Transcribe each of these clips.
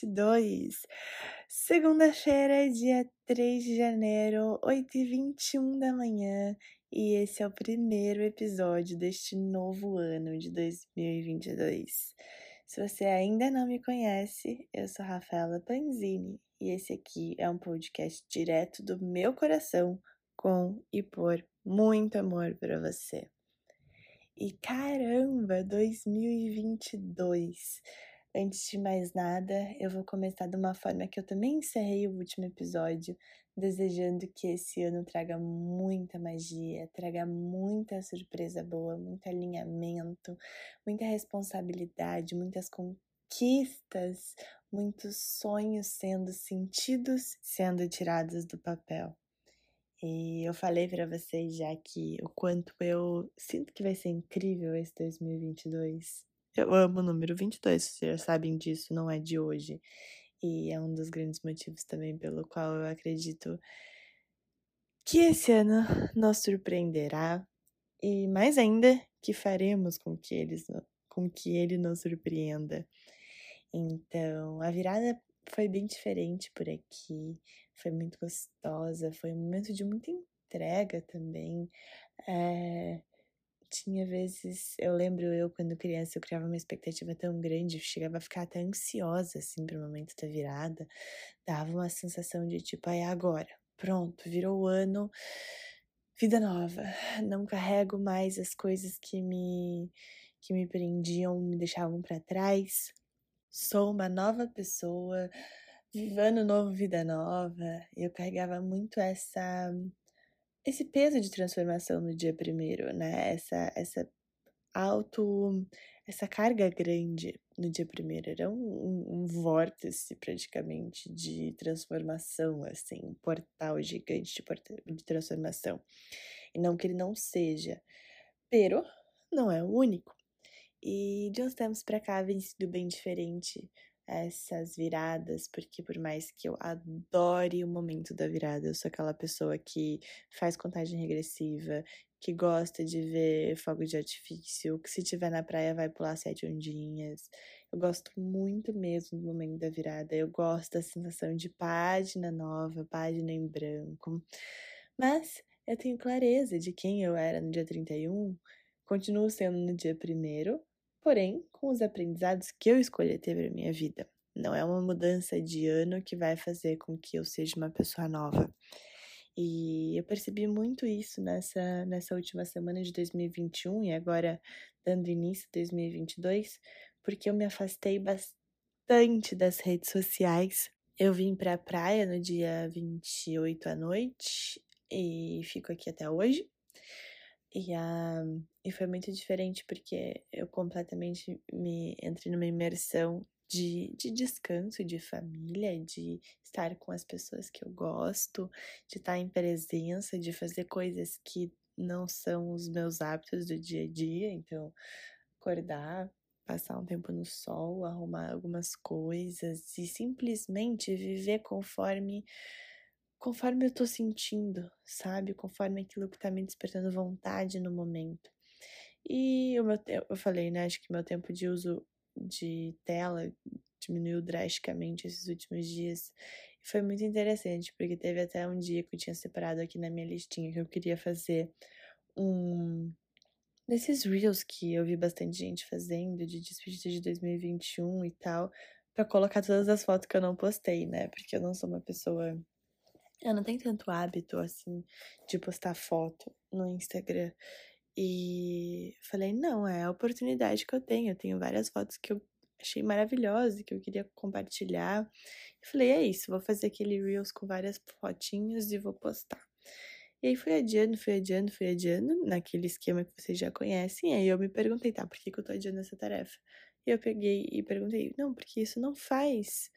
bom dia 2022. Segunda-feira, dia 3 de janeiro, 8h21 da manhã, e esse é o primeiro episódio deste novo ano de 2022. Se você ainda não me conhece, eu sou Rafaela Panzini e esse aqui é um podcast direto do meu coração com e por muito amor para você. E caramba, 2022! Antes de mais nada, eu vou começar de uma forma que eu também encerrei o último episódio, desejando que esse ano traga muita magia, traga muita surpresa boa, muito alinhamento, muita responsabilidade, muitas conquistas, muitos sonhos sendo sentidos, sendo tirados do papel. E eu falei para vocês já que o quanto eu sinto que vai ser incrível esse 2022. Eu amo o número 22, vocês já sabem disso, não é de hoje. E é um dos grandes motivos também pelo qual eu acredito que esse ano nos surpreenderá e mais ainda que faremos com que eles com que ele nos surpreenda. Então, a virada foi bem diferente por aqui, foi muito gostosa, foi um momento de muita entrega também. É, tinha vezes, eu lembro eu quando criança, eu criava uma expectativa tão grande, eu chegava a ficar até ansiosa assim pro momento da virada, dava uma sensação de tipo, ai, agora, pronto, virou o ano, vida nova, não carrego mais as coisas que me que me prendiam, me deixavam para trás. Sou uma nova pessoa, vivendo novo, vida nova. Eu carregava muito essa esse peso de transformação no dia primeiro, né? Essa essa auto essa carga grande no dia primeiro era um, um, um vórtice praticamente de transformação, assim, um portal gigante de, de transformação. E não que ele não seja, pero não é o único. E de uns tempos para cá vem sido bem diferente essas viradas, porque por mais que eu adore o momento da virada, eu sou aquela pessoa que faz contagem regressiva, que gosta de ver fogo de artifício, que se tiver na praia vai pular sete ondinhas. Eu gosto muito mesmo do momento da virada. Eu gosto da sensação de página nova, página em branco. Mas eu tenho clareza de quem eu era no dia 31, continuo sendo no dia primeiro porém com os aprendizados que eu escolhi ter para minha vida. Não é uma mudança de ano que vai fazer com que eu seja uma pessoa nova. E eu percebi muito isso nessa, nessa última semana de 2021 e agora dando início a 2022, porque eu me afastei bastante das redes sociais. Eu vim para a praia no dia 28 à noite e fico aqui até hoje. E, a, e foi muito diferente porque eu completamente me entrei numa imersão de, de descanso, de família, de estar com as pessoas que eu gosto, de estar em presença, de fazer coisas que não são os meus hábitos do dia a dia. Então, acordar, passar um tempo no sol, arrumar algumas coisas e simplesmente viver conforme conforme eu tô sentindo, sabe? Conforme aquilo que tá me despertando vontade no momento. E o meu eu falei, né? Acho que meu tempo de uso de tela diminuiu drasticamente esses últimos dias. Foi muito interessante, porque teve até um dia que eu tinha separado aqui na minha listinha que eu queria fazer um desses reels que eu vi bastante gente fazendo de despedida de 2021 e tal, para colocar todas as fotos que eu não postei, né? Porque eu não sou uma pessoa eu não tenho tanto hábito, assim, de postar foto no Instagram. E falei, não, é a oportunidade que eu tenho. Eu tenho várias fotos que eu achei maravilhosas, que eu queria compartilhar. E falei, é isso, vou fazer aquele Reels com várias fotinhas e vou postar. E aí fui adiando, fui adiando, fui adiando, naquele esquema que vocês já conhecem. E aí eu me perguntei, tá, por que, que eu tô adiando essa tarefa? E eu peguei e perguntei, não, porque isso não faz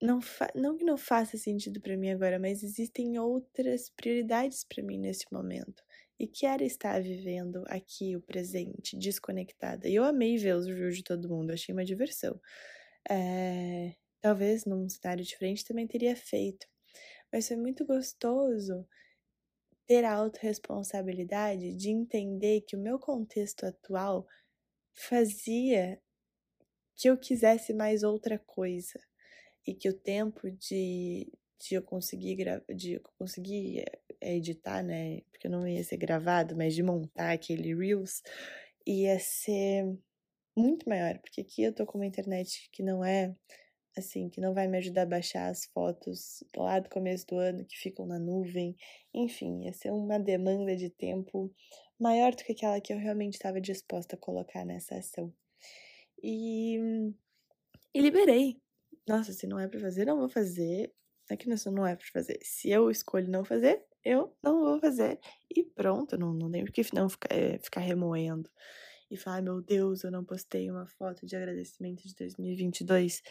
não, não que não faça sentido para mim agora, mas existem outras prioridades para mim nesse momento. E quero estar vivendo aqui o presente, desconectada. E eu amei ver os reviews de todo mundo, achei uma diversão. É, talvez num cenário diferente também teria feito. Mas foi muito gostoso ter a autorresponsabilidade de entender que o meu contexto atual fazia que eu quisesse mais outra coisa e que o tempo de, de eu conseguir de eu conseguir eh, editar, né, porque não ia ser gravado, mas de montar aquele reels ia ser muito maior, porque aqui eu tô com uma internet que não é assim, que não vai me ajudar a baixar as fotos lá do começo do ano que ficam na nuvem. Enfim, ia ser uma demanda de tempo maior do que aquela que eu realmente estava disposta a colocar nessa ação. E, e liberei. Nossa, se não é para fazer, não vou fazer. Aqui não, não é para fazer. Se eu escolho não fazer, eu não vou fazer. E pronto, não, não tem por que não ficar, é, ficar remoendo e falar, meu Deus, eu não postei uma foto de agradecimento de 2022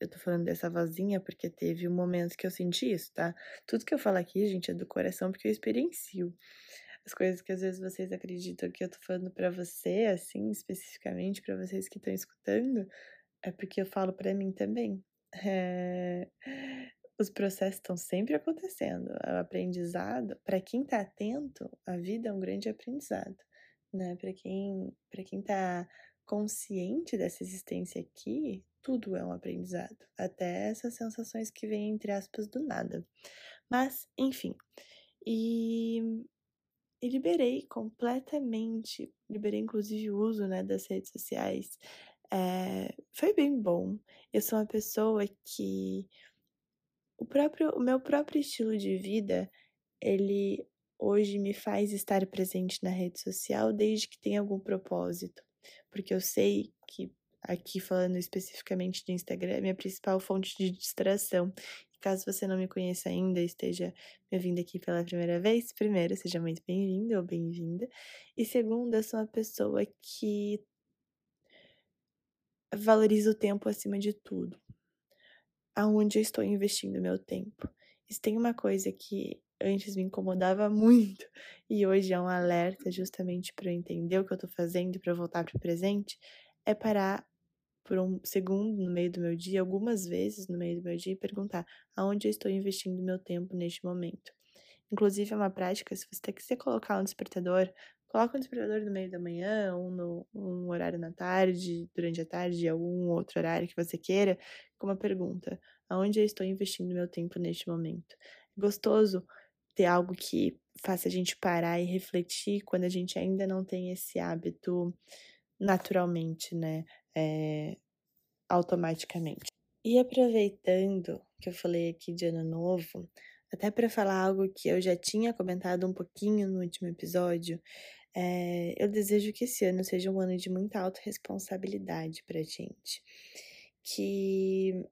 eu tô falando dessa vozinha porque teve um momento que eu senti isso, tá? Tudo que eu falo aqui, gente, é do coração porque eu experiencio. As coisas que às vezes vocês acreditam que eu tô falando para você, assim, especificamente para vocês que estão escutando, é porque eu falo para mim também. É... Os processos estão sempre acontecendo. O aprendizado, para quem tá atento, a vida é um grande aprendizado, né? Para quem, para quem tá consciente dessa existência aqui, tudo é um aprendizado, até essas sensações que vêm entre aspas do nada. Mas, enfim, e, e liberei completamente, liberei inclusive o uso né, das redes sociais. É, foi bem bom. Eu sou uma pessoa que o próprio, o meu próprio estilo de vida, ele hoje me faz estar presente na rede social desde que tenha algum propósito porque eu sei que aqui falando especificamente de Instagram, é minha principal fonte de distração. E caso você não me conheça ainda, esteja me vindo aqui pela primeira vez, primeiro, seja muito bem-vindo ou bem-vinda. E segundo, eu sou uma pessoa que valoriza o tempo acima de tudo. Aonde eu estou investindo meu tempo. Isso tem uma coisa que antes me incomodava muito e hoje é um alerta justamente para eu entender o que eu tô fazendo para voltar para o presente, é parar por um segundo no meio do meu dia, algumas vezes no meio do meu dia e perguntar aonde eu estou investindo meu tempo neste momento. Inclusive é uma prática, se você quiser colocar um despertador, coloca um despertador no meio da manhã, ou no um horário na tarde, durante a tarde, algum outro horário que você queira, com uma pergunta: aonde eu estou investindo meu tempo neste momento? É gostoso ter algo que faça a gente parar e refletir quando a gente ainda não tem esse hábito naturalmente, né? É, automaticamente. E aproveitando que eu falei aqui de ano novo, até para falar algo que eu já tinha comentado um pouquinho no último episódio, é, eu desejo que esse ano seja um ano de muita autorresponsabilidade pra gente. Que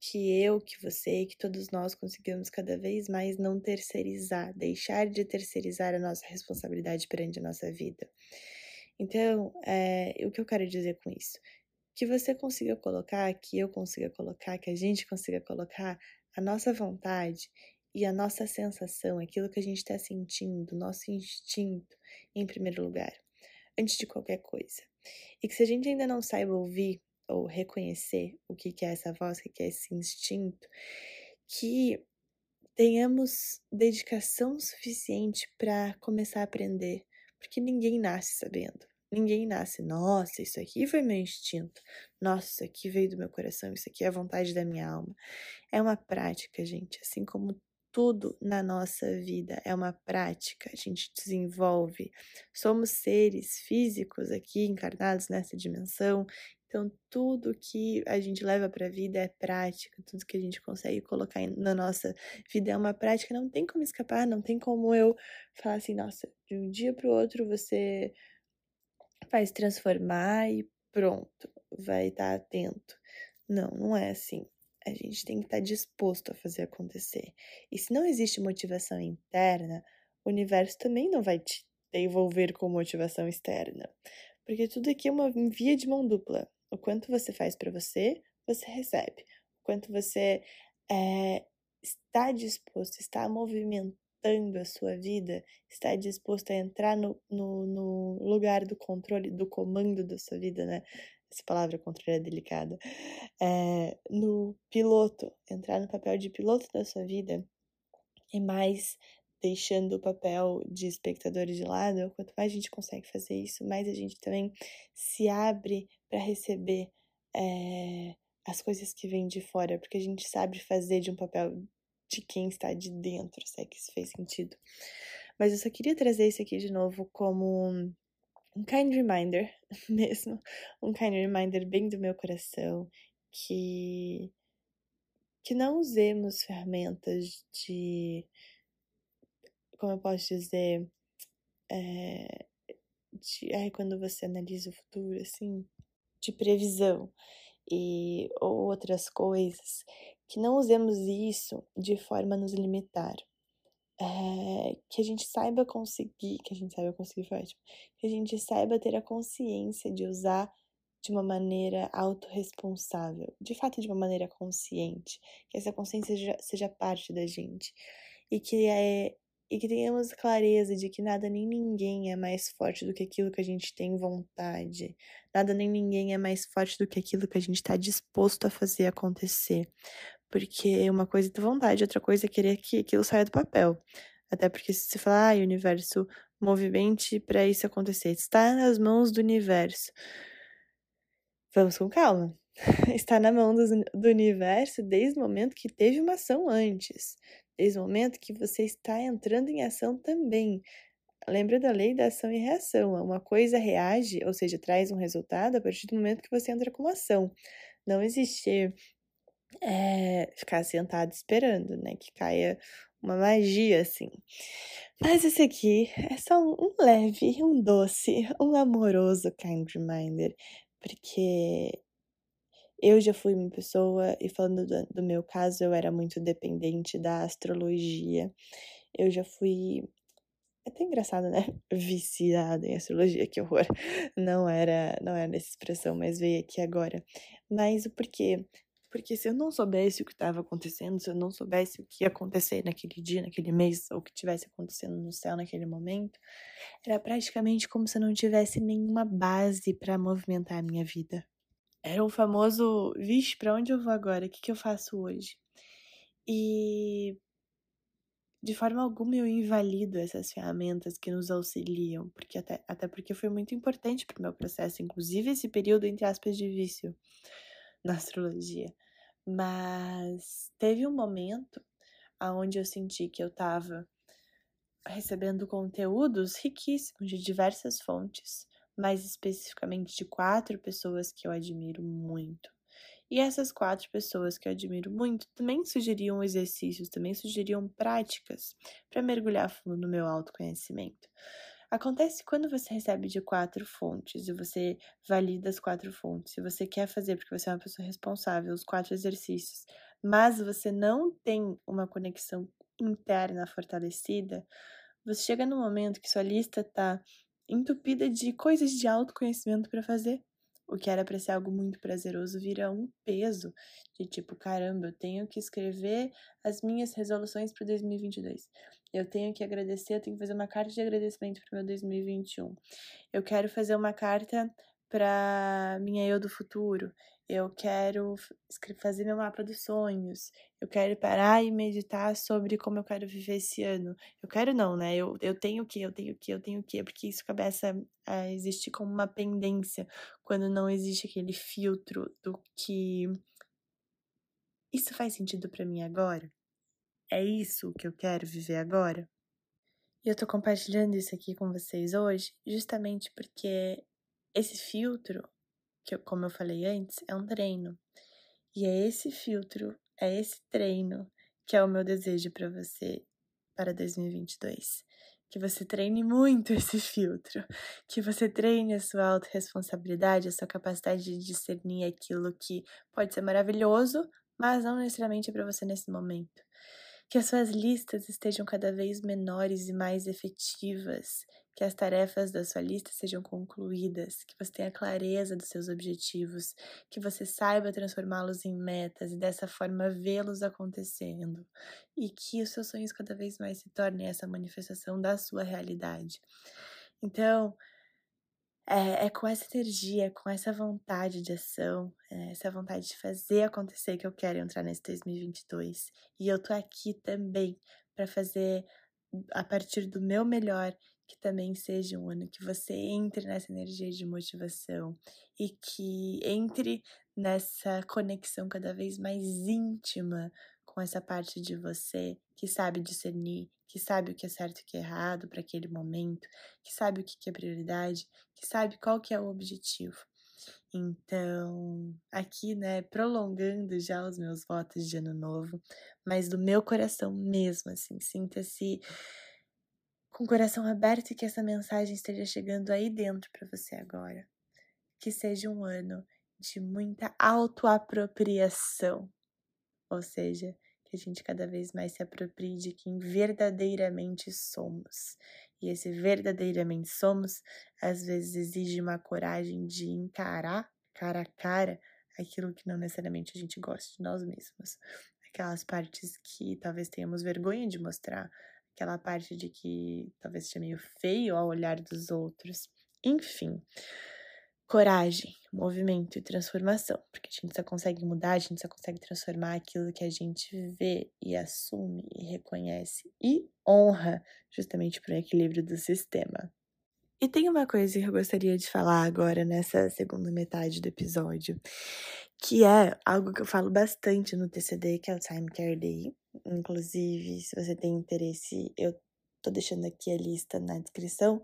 que eu, que você, que todos nós conseguimos cada vez mais não terceirizar, deixar de terceirizar a nossa responsabilidade perante a nossa vida. Então, é, o que eu quero dizer com isso? Que você consiga colocar, que eu consiga colocar, que a gente consiga colocar a nossa vontade e a nossa sensação, aquilo que a gente está sentindo, nosso instinto, em primeiro lugar, antes de qualquer coisa. E que se a gente ainda não saiba ouvir ou reconhecer o que é essa voz, o que é esse instinto, que tenhamos dedicação suficiente para começar a aprender, porque ninguém nasce sabendo. Ninguém nasce, nossa, isso aqui foi meu instinto, nossa, isso aqui veio do meu coração, isso aqui é a vontade da minha alma. É uma prática, gente, assim como tudo na nossa vida é uma prática, a gente desenvolve. Somos seres físicos aqui encarnados nessa dimensão então, tudo que a gente leva para a vida é prática, tudo que a gente consegue colocar na nossa vida é uma prática, não tem como escapar, não tem como eu falar assim, nossa, de um dia para o outro você vai se transformar e pronto, vai estar atento. Não, não é assim. A gente tem que estar tá disposto a fazer acontecer. E se não existe motivação interna, o universo também não vai te devolver com motivação externa. Porque tudo aqui é uma via de mão dupla. O quanto você faz para você, você recebe. O quanto você é, está disposto, está movimentando a sua vida, está disposto a entrar no, no, no lugar do controle, do comando da sua vida, né? Essa palavra controle é delicada. É, no piloto, entrar no papel de piloto da sua vida e mais deixando o papel de espectador de lado, quanto mais a gente consegue fazer isso, mais a gente também se abre para receber é, as coisas que vêm de fora, porque a gente sabe fazer de um papel de quem está de dentro, se é que isso fez sentido. Mas eu só queria trazer isso aqui de novo como um kind reminder mesmo, um kind reminder bem do meu coração, que que não usemos ferramentas de como eu posso dizer é, de ai, quando você analisa o futuro assim de previsão e ou outras coisas que não usemos isso de forma a nos limitar é, que a gente saiba conseguir, que a gente saiba conseguir foi ótimo, que a gente saiba ter a consciência de usar de uma maneira autorresponsável, de fato de uma maneira consciente, que essa consciência seja, seja parte da gente e que é e que tenhamos clareza de que nada nem ninguém é mais forte do que aquilo que a gente tem vontade. Nada nem ninguém é mais forte do que aquilo que a gente está disposto a fazer acontecer. Porque uma coisa é ter vontade, outra coisa é querer que aquilo saia do papel. Até porque se você falar, ah, universo, movimente para isso acontecer, está nas mãos do universo. Vamos com calma. Está na mão do, do universo desde o momento que teve uma ação antes. Desde o momento que você está entrando em ação também. Lembra da lei da ação e reação. Uma coisa reage, ou seja, traz um resultado a partir do momento que você entra com uma ação. Não existe é, ficar sentado esperando, né? Que caia uma magia, assim. Mas esse aqui é só um, leve, um doce, um amoroso kind reminder, porque eu já fui uma pessoa, e falando do, do meu caso, eu era muito dependente da astrologia. Eu já fui é até engraçado, né? Viciada em astrologia, que horror. Não era, não era essa expressão, mas veio aqui agora. Mas o porquê? Porque se eu não soubesse o que estava acontecendo, se eu não soubesse o que ia acontecer naquele dia, naquele mês, ou o que estivesse acontecendo no céu naquele momento, era praticamente como se eu não tivesse nenhuma base para movimentar a minha vida. Era o famoso, vixe, para onde eu vou agora? O que, que eu faço hoje? E de forma alguma eu invalido essas ferramentas que nos auxiliam, porque até, até porque foi muito importante para o meu processo, inclusive esse período, entre aspas, de vício na astrologia. Mas teve um momento aonde eu senti que eu estava recebendo conteúdos riquíssimos de diversas fontes, mais especificamente de quatro pessoas que eu admiro muito. E essas quatro pessoas que eu admiro muito também sugeriam exercícios, também sugeriam práticas para mergulhar fundo no meu autoconhecimento. Acontece quando você recebe de quatro fontes e você valida as quatro fontes. Se você quer fazer, porque você é uma pessoa responsável, os quatro exercícios, mas você não tem uma conexão interna fortalecida, você chega no momento que sua lista está entupida de coisas de autoconhecimento para fazer. O que era para ser algo muito prazeroso vira um peso de tipo, caramba, eu tenho que escrever as minhas resoluções para 2022. Eu tenho que agradecer, eu tenho que fazer uma carta de agradecimento para o meu 2021. Eu quero fazer uma carta para minha eu do futuro. Eu quero fazer meu mapa dos sonhos. Eu quero parar e meditar sobre como eu quero viver esse ano. Eu quero não, né? Eu, eu tenho que, eu tenho que, eu tenho que, porque isso começa a existir como uma pendência quando não existe aquele filtro do que isso faz sentido para mim agora? É isso que eu quero viver agora? E eu tô compartilhando isso aqui com vocês hoje justamente porque esse filtro, que eu, como eu falei antes, é um treino. E é esse filtro, é esse treino que é o meu desejo para você para 2022. Que você treine muito esse filtro, que você treine a sua autorresponsabilidade, a sua capacidade de discernir aquilo que pode ser maravilhoso, mas não necessariamente é para você nesse momento. Que as suas listas estejam cada vez menores e mais efetivas, que as tarefas da sua lista sejam concluídas, que você tenha clareza dos seus objetivos, que você saiba transformá-los em metas e dessa forma vê-los acontecendo, e que os seus sonhos cada vez mais se tornem essa manifestação da sua realidade. Então, é, é, com essa energia, com essa vontade de ação, é, essa vontade de fazer acontecer que eu quero entrar nesse 2022. E eu tô aqui também para fazer a partir do meu melhor que também seja um ano que você entre nessa energia de motivação e que entre nessa conexão cada vez mais íntima com essa parte de você que sabe discernir, que sabe o que é certo e o que é errado para aquele momento, que sabe o que é prioridade, que sabe qual que é o objetivo. Então, aqui, né, prolongando já os meus votos de ano novo, mas do meu coração mesmo, assim, sinta-se com o coração aberto e que essa mensagem esteja chegando aí dentro para você agora. Que seja um ano de muita autoapropriação, ou seja, que a gente cada vez mais se aproprie de quem verdadeiramente somos. E esse verdadeiramente somos, às vezes exige uma coragem de encarar cara a cara aquilo que não necessariamente a gente gosta de nós mesmos. Aquelas partes que talvez tenhamos vergonha de mostrar, aquela parte de que talvez seja meio feio ao olhar dos outros. Enfim, coragem, movimento e transformação, porque a gente só consegue mudar, a gente só consegue transformar aquilo que a gente vê e assume e reconhece e honra, justamente para o equilíbrio do sistema. E tem uma coisa que eu gostaria de falar agora nessa segunda metade do episódio, que é algo que eu falo bastante no TCD, que é o Time Care Day. Inclusive, se você tem interesse, eu tô deixando aqui a lista na descrição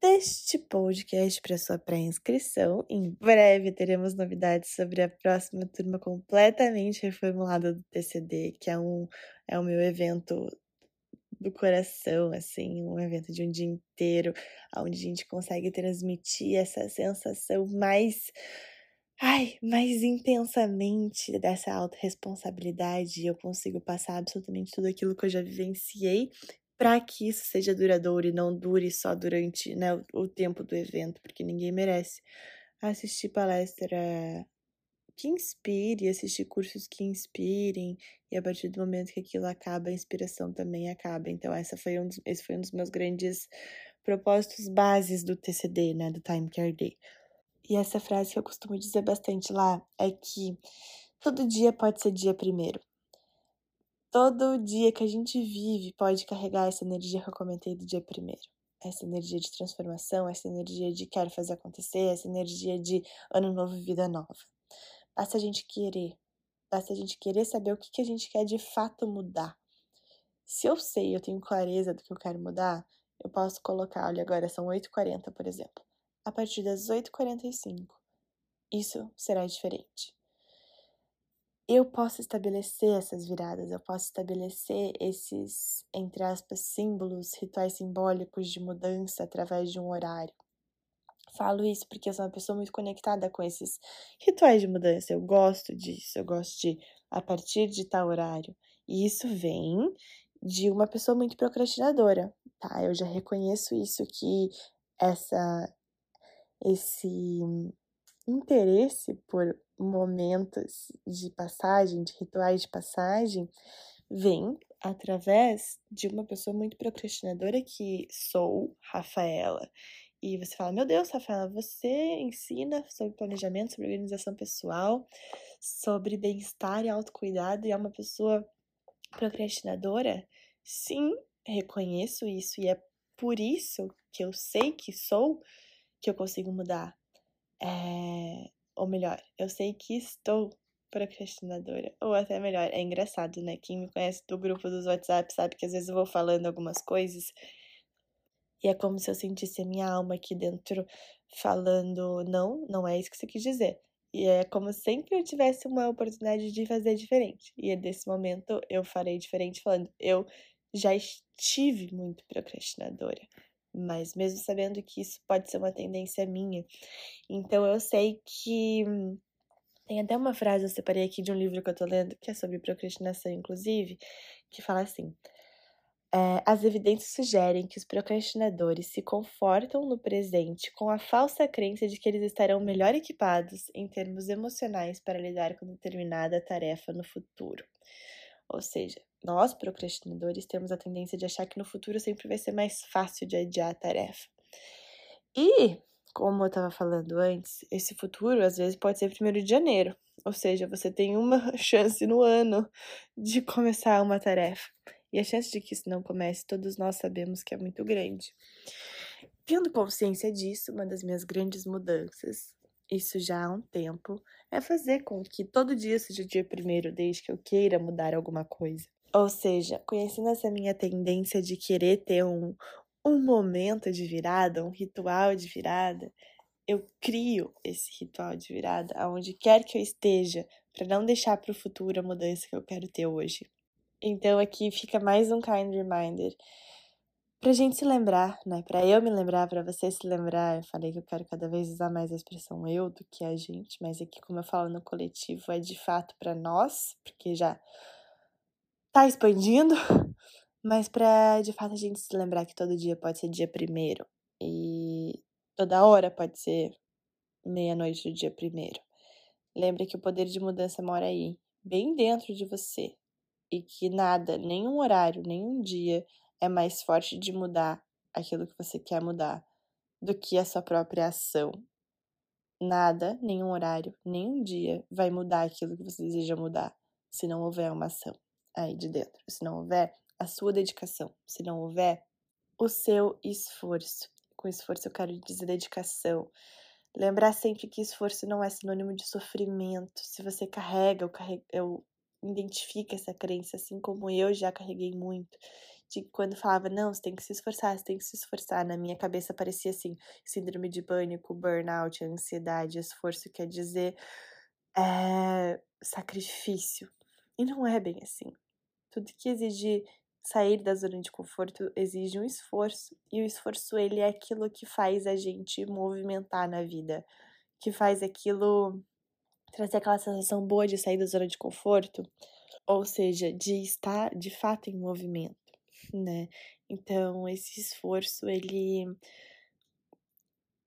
deste podcast para sua pré-inscrição. Em breve teremos novidades sobre a próxima turma completamente reformulada do TCD, que é um é o meu evento do coração, assim, um evento de um dia inteiro, onde a gente consegue transmitir essa sensação mais ai, mais intensamente dessa autorresponsabilidade, eu consigo passar absolutamente tudo aquilo que eu já vivenciei para que isso seja duradouro e não dure só durante né, o, tempo do evento, porque ninguém merece assistir palestra que inspire, assistir cursos que inspirem, e a partir do momento que aquilo acaba, a inspiração também acaba. Então, essa foi um dos, esse foi um dos meus grandes propósitos bases do TCD, né, do Time Care Day. E essa frase que eu costumo dizer bastante lá é que todo dia pode ser dia primeiro. Todo dia que a gente vive pode carregar essa energia que eu comentei do dia primeiro. Essa energia de transformação, essa energia de quero fazer acontecer, essa energia de ano novo, vida nova. Basta a gente querer. Basta a gente querer saber o que, que a gente quer de fato mudar. Se eu sei, eu tenho clareza do que eu quero mudar, eu posso colocar, olha, agora são 8h40, por exemplo. A partir das 8h45, isso será diferente eu posso estabelecer essas viradas, eu posso estabelecer esses, entre aspas, símbolos, rituais simbólicos de mudança através de um horário. Falo isso porque eu sou uma pessoa muito conectada com esses rituais de mudança. Eu gosto disso, eu gosto de a partir de tal horário. E isso vem de uma pessoa muito procrastinadora, tá? Eu já reconheço isso que essa esse interesse por momentos de passagem, de rituais de passagem, vem através de uma pessoa muito procrastinadora que sou, Rafaela. E você fala: Meu Deus, Rafaela, você ensina sobre planejamento, sobre organização pessoal, sobre bem-estar e autocuidado e é uma pessoa procrastinadora? Sim, reconheço isso e é por isso que eu sei que sou que eu consigo mudar. É, ou melhor, eu sei que estou procrastinadora. Ou até melhor, é engraçado, né? Quem me conhece do grupo dos WhatsApp sabe que às vezes eu vou falando algumas coisas e é como se eu sentisse a minha alma aqui dentro falando: não, não é isso que você quis dizer. E é como sempre eu tivesse uma oportunidade de fazer diferente. E é desse momento eu farei diferente, falando: eu já estive muito procrastinadora mas mesmo sabendo que isso pode ser uma tendência minha. Então eu sei que tem até uma frase eu separei aqui de um livro que eu tô lendo, que é sobre procrastinação, inclusive, que fala assim: é, as evidências sugerem que os procrastinadores se confortam no presente com a falsa crença de que eles estarão melhor equipados em termos emocionais para lidar com determinada tarefa no futuro. Ou seja, nós, procrastinadores, temos a tendência de achar que no futuro sempre vai ser mais fácil de adiar a tarefa. E, como eu estava falando antes, esse futuro às vezes pode ser primeiro de janeiro. Ou seja, você tem uma chance no ano de começar uma tarefa. E a chance de que isso não comece, todos nós sabemos que é muito grande. Tendo consciência disso, uma das minhas grandes mudanças isso já há um tempo, é fazer com que todo dia seja o dia primeiro, desde que eu queira mudar alguma coisa. Ou seja, conhecendo essa minha tendência de querer ter um, um momento de virada, um ritual de virada, eu crio esse ritual de virada aonde quer que eu esteja, para não deixar para o futuro a mudança que eu quero ter hoje. Então aqui fica mais um kind reminder pra gente se lembrar, né? Pra eu me lembrar, pra você se lembrar. Eu falei que eu quero cada vez usar mais a expressão eu do que a gente, mas aqui, como eu falo no coletivo, é de fato para nós, porque já tá expandindo, mas pra de fato a gente se lembrar que todo dia pode ser dia primeiro e toda hora pode ser meia-noite do dia primeiro. Lembre que o poder de mudança mora aí, bem dentro de você, e que nada, nenhum horário, nenhum dia é mais forte de mudar aquilo que você quer mudar do que a sua própria ação. Nada, nenhum horário, nenhum dia vai mudar aquilo que você deseja mudar se não houver uma ação aí de dentro, se não houver a sua dedicação, se não houver o seu esforço. Com esforço eu quero dizer dedicação. Lembrar sempre que esforço não é sinônimo de sofrimento. Se você carrega, eu, carrego, eu identifica essa crença, assim como eu já carreguei muito. De quando falava, não, você tem que se esforçar, você tem que se esforçar. Na minha cabeça parecia assim: síndrome de pânico, burnout, ansiedade, esforço quer dizer é, sacrifício. E não é bem assim. Tudo que exige sair da zona de conforto exige um esforço, e o esforço ele é aquilo que faz a gente movimentar na vida, que faz aquilo trazer aquela sensação boa de sair da zona de conforto, ou seja, de estar de fato em movimento, né? Então, esse esforço, ele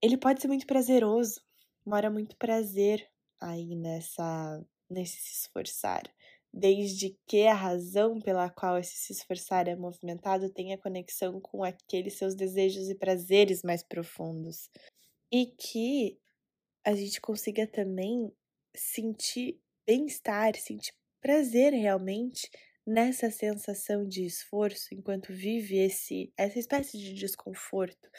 ele pode ser muito prazeroso, mora muito prazer aí nessa nesse se esforçar, desde que a razão pela qual esse se esforçar é movimentado tenha conexão com aqueles seus desejos e prazeres mais profundos. E que a gente consiga também sentir bem-estar, sentir prazer realmente nessa sensação de esforço enquanto vive esse essa espécie de desconforto.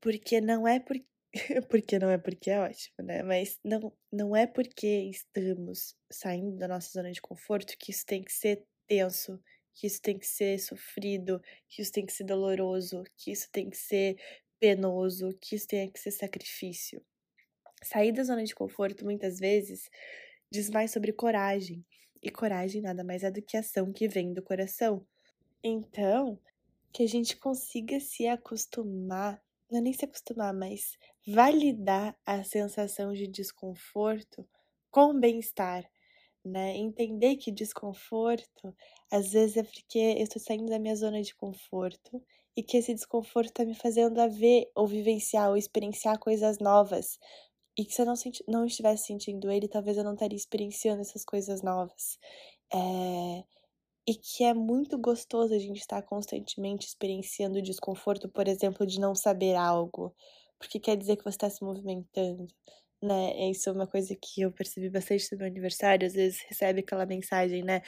Porque não é por porque não é porque é ótimo, né? Mas não não é porque estamos saindo da nossa zona de conforto que isso tem que ser tenso, que isso tem que ser sofrido, que isso tem que ser doloroso, que isso tem que ser penoso, que isso tem que ser sacrifício. Sair da zona de conforto muitas vezes diz mais sobre coragem, e coragem nada mais é do que ação que vem do coração. Então, que a gente consiga se acostumar, não é nem se acostumar, mas validar a sensação de desconforto com bem-estar, né? Entender que desconforto às vezes é porque eu estou saindo da minha zona de conforto e que esse desconforto está me fazendo a ver ou vivenciar ou experienciar coisas novas, e que se eu não, senti, não estivesse sentindo ele, talvez eu não estaria experienciando essas coisas novas. É, e que é muito gostoso a gente estar constantemente experienciando o desconforto, por exemplo, de não saber algo, porque quer dizer que você está se movimentando, né? Isso é uma coisa que eu percebi bastante no meu aniversário, às vezes recebe aquela mensagem, né?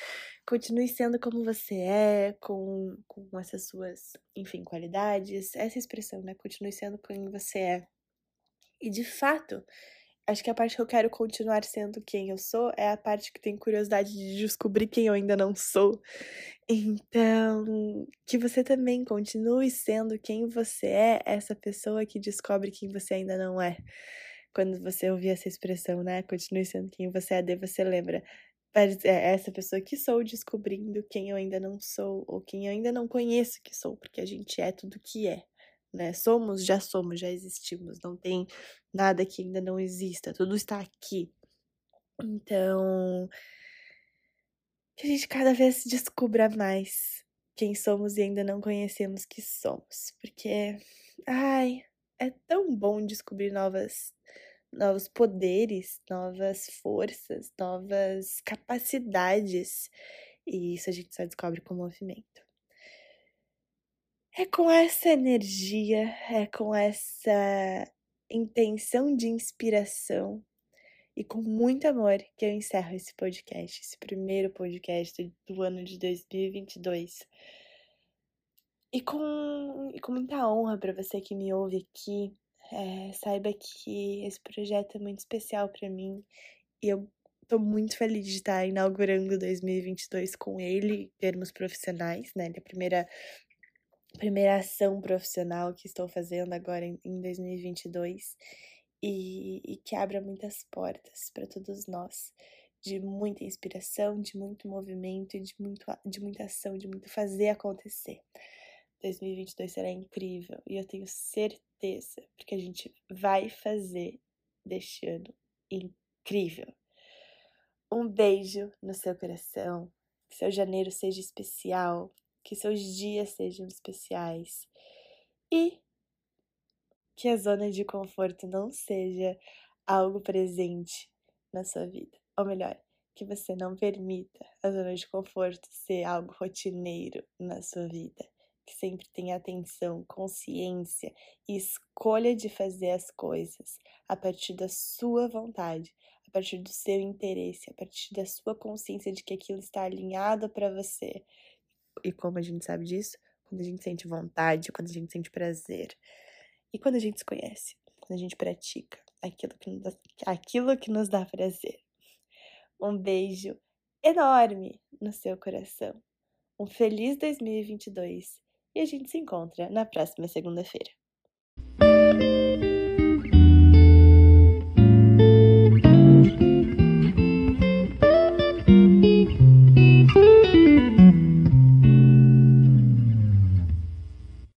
Continue sendo como você é, com, com essas suas, enfim, qualidades, essa expressão, né? Continue sendo quem você é. E de fato, acho que a parte que eu quero continuar sendo quem eu sou é a parte que tem curiosidade de descobrir quem eu ainda não sou. Então, que você também continue sendo quem você é, essa pessoa que descobre quem você ainda não é. Quando você ouvir essa expressão, né? Continue sendo quem você é, daí você lembra. É essa pessoa que sou descobrindo quem eu ainda não sou, ou quem eu ainda não conheço que sou, porque a gente é tudo que é né? Somos, já somos, já existimos, não tem nada que ainda não exista, tudo está aqui. Então, que a gente cada vez descubra mais quem somos e ainda não conhecemos que somos, porque ai, é tão bom descobrir novas novos poderes, novas forças, novas capacidades. E isso a gente só descobre com o movimento. É com essa energia, é com essa intenção de inspiração e com muito amor que eu encerro esse podcast, esse primeiro podcast do ano de 2022. E com, e com muita honra para você que me ouve aqui, É, saiba que esse projeto é muito especial para mim e eu tô muito feliz de estar inaugurando 2022 com ele, em termos profissionais, né? É a primeira, primeira ação profissional que estou fazendo agora em, em 2022 e, e que abra muitas portas para todos nós de muita inspiração, de muito movimento, de, muito, de muita ação, de muito fazer acontecer. 2022 será incrível e eu tenho certeza, porque a gente vai fazer deste ano incrível. Um beijo no seu coração, que seu janeiro seja especial, que seus dias sejam especiais e que a zona de conforto não seja algo presente na sua vida. Ou melhor, que você não permita a zona de conforto ser algo rotineiro na sua vida. Que sempre tenha atenção, consciência e escolha de fazer as coisas a partir da sua vontade, a partir do seu interesse, a partir da sua consciência de que aquilo está alinhado para você. E como a gente sabe disso? Quando a gente sente vontade, quando a gente sente prazer. E quando a gente se conhece, quando a gente pratica aquilo que nos dá, aquilo que nos dá prazer. Um beijo enorme no seu coração. Um feliz 2022 e a gente se encontra na próxima segunda-feira.